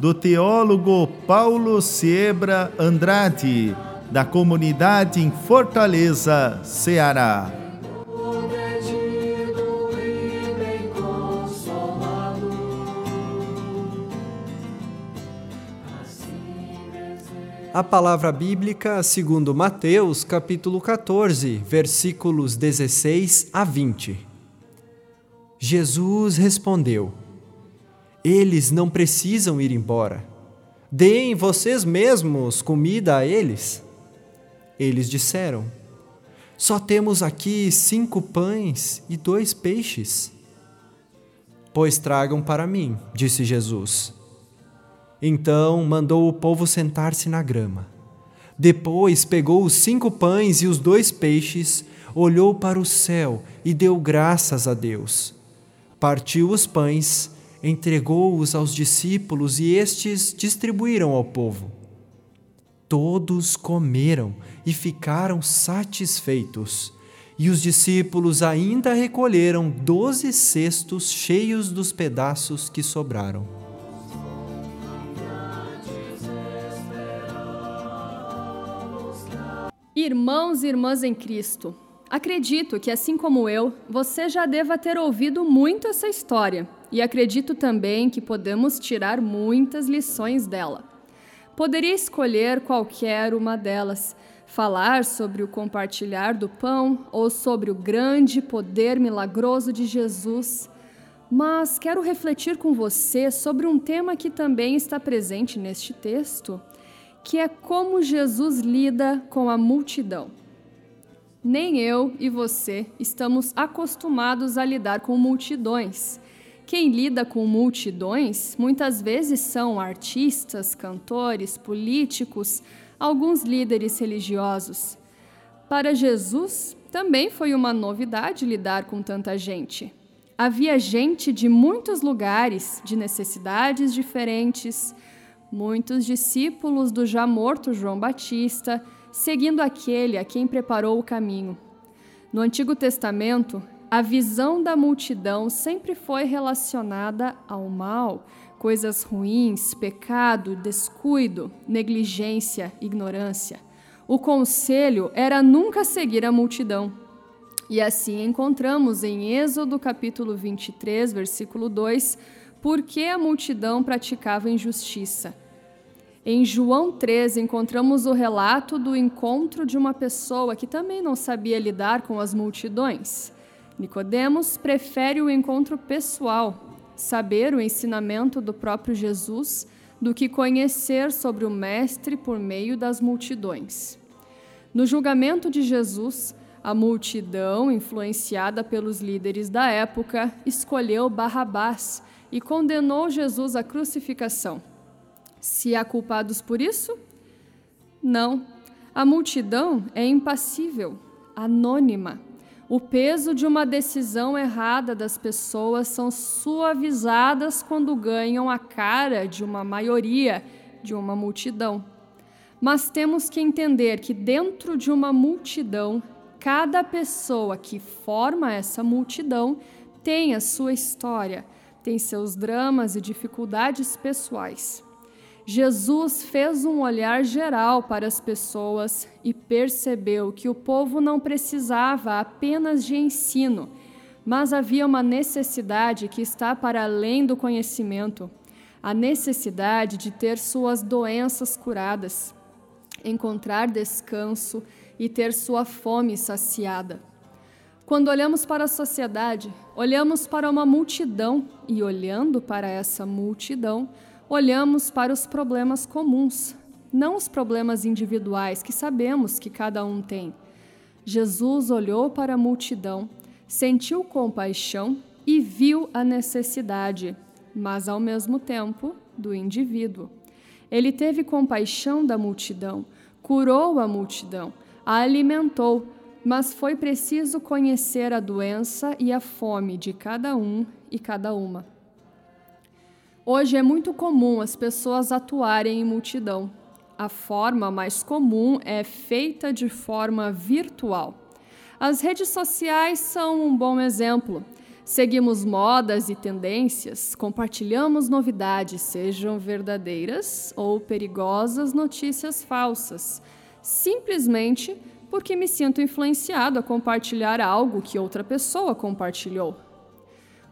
do teólogo Paulo Siebra Andrade, da comunidade em Fortaleza, Ceará. A palavra bíblica, segundo Mateus, capítulo 14, versículos 16 a 20. Jesus respondeu: eles não precisam ir embora. Deem vocês mesmos comida a eles. Eles disseram: Só temos aqui cinco pães e dois peixes. Pois tragam para mim, disse Jesus. Então mandou o povo sentar-se na grama. Depois pegou os cinco pães e os dois peixes, olhou para o céu e deu graças a Deus. Partiu os pães entregou-os aos discípulos e estes distribuíram ao povo. Todos comeram e ficaram satisfeitos. E os discípulos ainda recolheram doze cestos cheios dos pedaços que sobraram. Irmãos e irmãs em Cristo, acredito que, assim como eu, você já deva ter ouvido muito essa história e acredito também que podemos tirar muitas lições dela. Poderia escolher qualquer uma delas, falar sobre o compartilhar do pão ou sobre o grande poder milagroso de Jesus, mas quero refletir com você sobre um tema que também está presente neste texto, que é como Jesus lida com a multidão. Nem eu e você estamos acostumados a lidar com multidões. Quem lida com multidões muitas vezes são artistas, cantores, políticos, alguns líderes religiosos. Para Jesus, também foi uma novidade lidar com tanta gente. Havia gente de muitos lugares, de necessidades diferentes, muitos discípulos do já morto João Batista, seguindo aquele a quem preparou o caminho. No Antigo Testamento, a visão da multidão sempre foi relacionada ao mal, coisas ruins, pecado, descuido, negligência, ignorância. O conselho era nunca seguir a multidão. E assim encontramos em Êxodo capítulo 23, versículo 2, por que a multidão praticava injustiça. Em João 13 encontramos o relato do encontro de uma pessoa que também não sabia lidar com as multidões. Nicodemos prefere o encontro pessoal, saber o ensinamento do próprio Jesus, do que conhecer sobre o mestre por meio das multidões. No julgamento de Jesus, a multidão, influenciada pelos líderes da época, escolheu Barrabás e condenou Jesus à crucificação. Se há culpados por isso? Não. A multidão é impassível, anônima o peso de uma decisão errada das pessoas são suavizadas quando ganham a cara de uma maioria, de uma multidão. Mas temos que entender que dentro de uma multidão, cada pessoa que forma essa multidão tem a sua história, tem seus dramas e dificuldades pessoais. Jesus fez um olhar geral para as pessoas e percebeu que o povo não precisava apenas de ensino, mas havia uma necessidade que está para além do conhecimento a necessidade de ter suas doenças curadas, encontrar descanso e ter sua fome saciada. Quando olhamos para a sociedade, olhamos para uma multidão e, olhando para essa multidão, olhamos para os problemas comuns, não os problemas individuais que sabemos que cada um tem. Jesus olhou para a multidão, sentiu compaixão e viu a necessidade, mas ao mesmo tempo do indivíduo. Ele teve compaixão da multidão, curou a multidão, a alimentou, mas foi preciso conhecer a doença e a fome de cada um e cada uma. Hoje é muito comum as pessoas atuarem em multidão. A forma mais comum é feita de forma virtual. As redes sociais são um bom exemplo. Seguimos modas e tendências, compartilhamos novidades, sejam verdadeiras ou perigosas notícias falsas, simplesmente porque me sinto influenciado a compartilhar algo que outra pessoa compartilhou.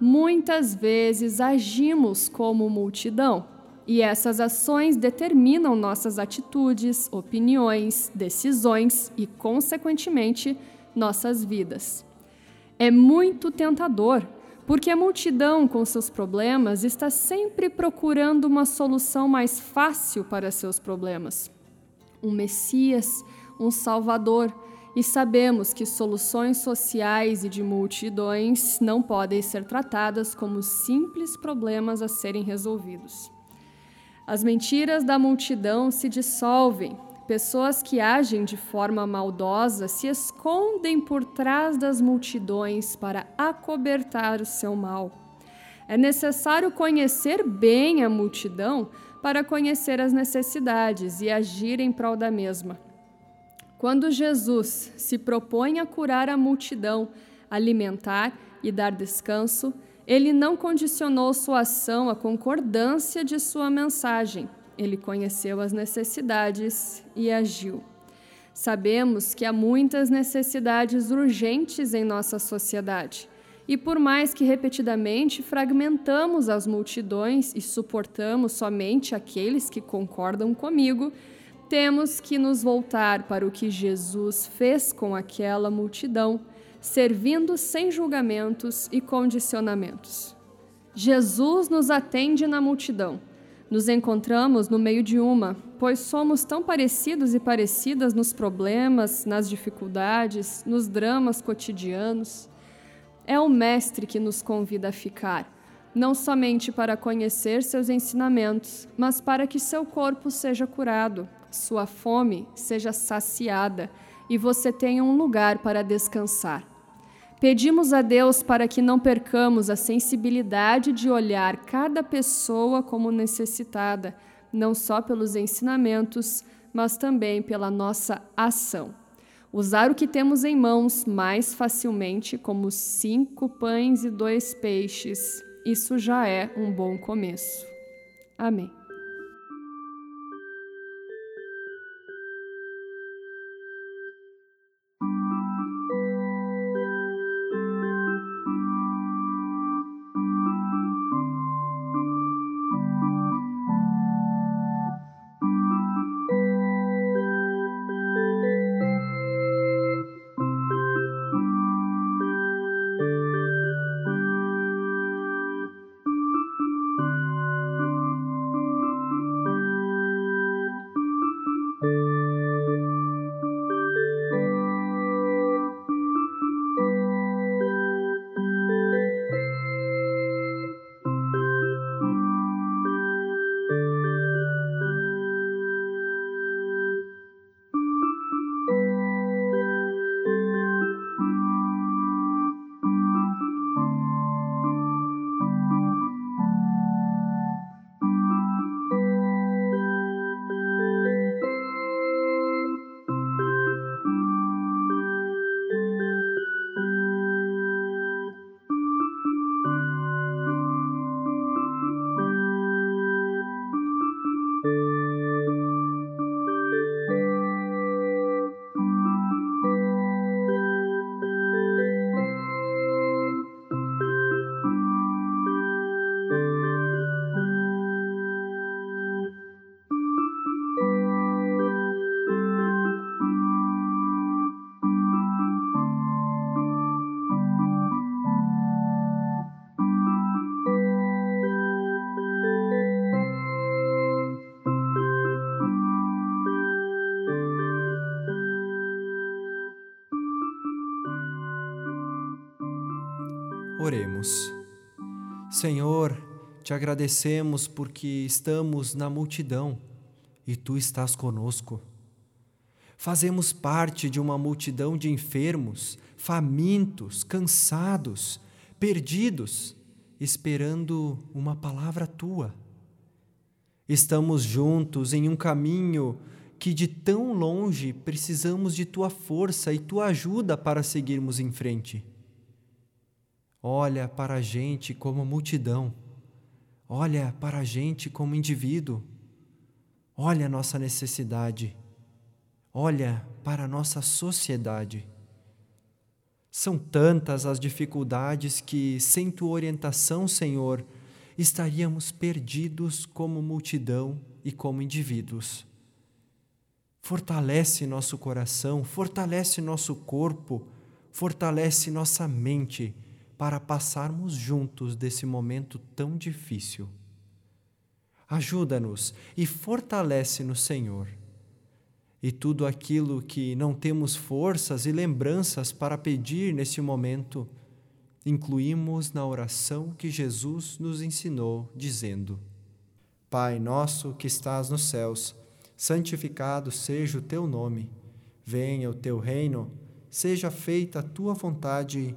Muitas vezes agimos como multidão e essas ações determinam nossas atitudes, opiniões, decisões e, consequentemente, nossas vidas. É muito tentador, porque a multidão, com seus problemas, está sempre procurando uma solução mais fácil para seus problemas. Um Messias, um Salvador, e sabemos que soluções sociais e de multidões não podem ser tratadas como simples problemas a serem resolvidos. As mentiras da multidão se dissolvem Pessoas que agem de forma maldosa se escondem por trás das multidões para acobertar o seu mal. É necessário conhecer bem a multidão para conhecer as necessidades e agir em prol da mesma. Quando Jesus se propõe a curar a multidão, alimentar e dar descanso, ele não condicionou sua ação à concordância de sua mensagem ele conheceu as necessidades e agiu. Sabemos que há muitas necessidades urgentes em nossa sociedade. E por mais que repetidamente fragmentamos as multidões e suportamos somente aqueles que concordam comigo, temos que nos voltar para o que Jesus fez com aquela multidão, servindo sem julgamentos e condicionamentos. Jesus nos atende na multidão nos encontramos no meio de uma, pois somos tão parecidos e parecidas nos problemas, nas dificuldades, nos dramas cotidianos. É o Mestre que nos convida a ficar, não somente para conhecer seus ensinamentos, mas para que seu corpo seja curado, sua fome seja saciada e você tenha um lugar para descansar. Pedimos a Deus para que não percamos a sensibilidade de olhar cada pessoa como necessitada, não só pelos ensinamentos, mas também pela nossa ação. Usar o que temos em mãos mais facilmente, como cinco pães e dois peixes, isso já é um bom começo. Amém. Oremos. Senhor, te agradecemos porque estamos na multidão e tu estás conosco. Fazemos parte de uma multidão de enfermos, famintos, cansados, perdidos, esperando uma palavra tua. Estamos juntos em um caminho que de tão longe precisamos de tua força e tua ajuda para seguirmos em frente. Olha para a gente como multidão, olha para a gente como indivíduo, olha a nossa necessidade, olha para a nossa sociedade. São tantas as dificuldades que, sem tua orientação, Senhor, estaríamos perdidos como multidão e como indivíduos. Fortalece nosso coração, fortalece nosso corpo, fortalece nossa mente para passarmos juntos desse momento tão difícil. Ajuda-nos e fortalece-nos, Senhor. E tudo aquilo que não temos forças e lembranças para pedir nesse momento, incluímos na oração que Jesus nos ensinou, dizendo: Pai nosso que estás nos céus, santificado seja o teu nome. Venha o teu reino, seja feita a tua vontade,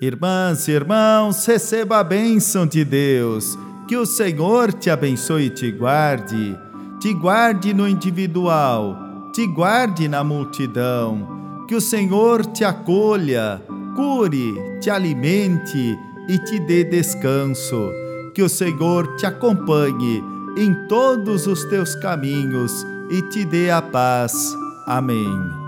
Irmãs e irmãos, receba a bênção de Deus. Que o Senhor te abençoe e te guarde. Te guarde no individual, te guarde na multidão. Que o Senhor te acolha, cure, te alimente e te dê descanso. Que o Senhor te acompanhe em todos os teus caminhos e te dê a paz. Amém.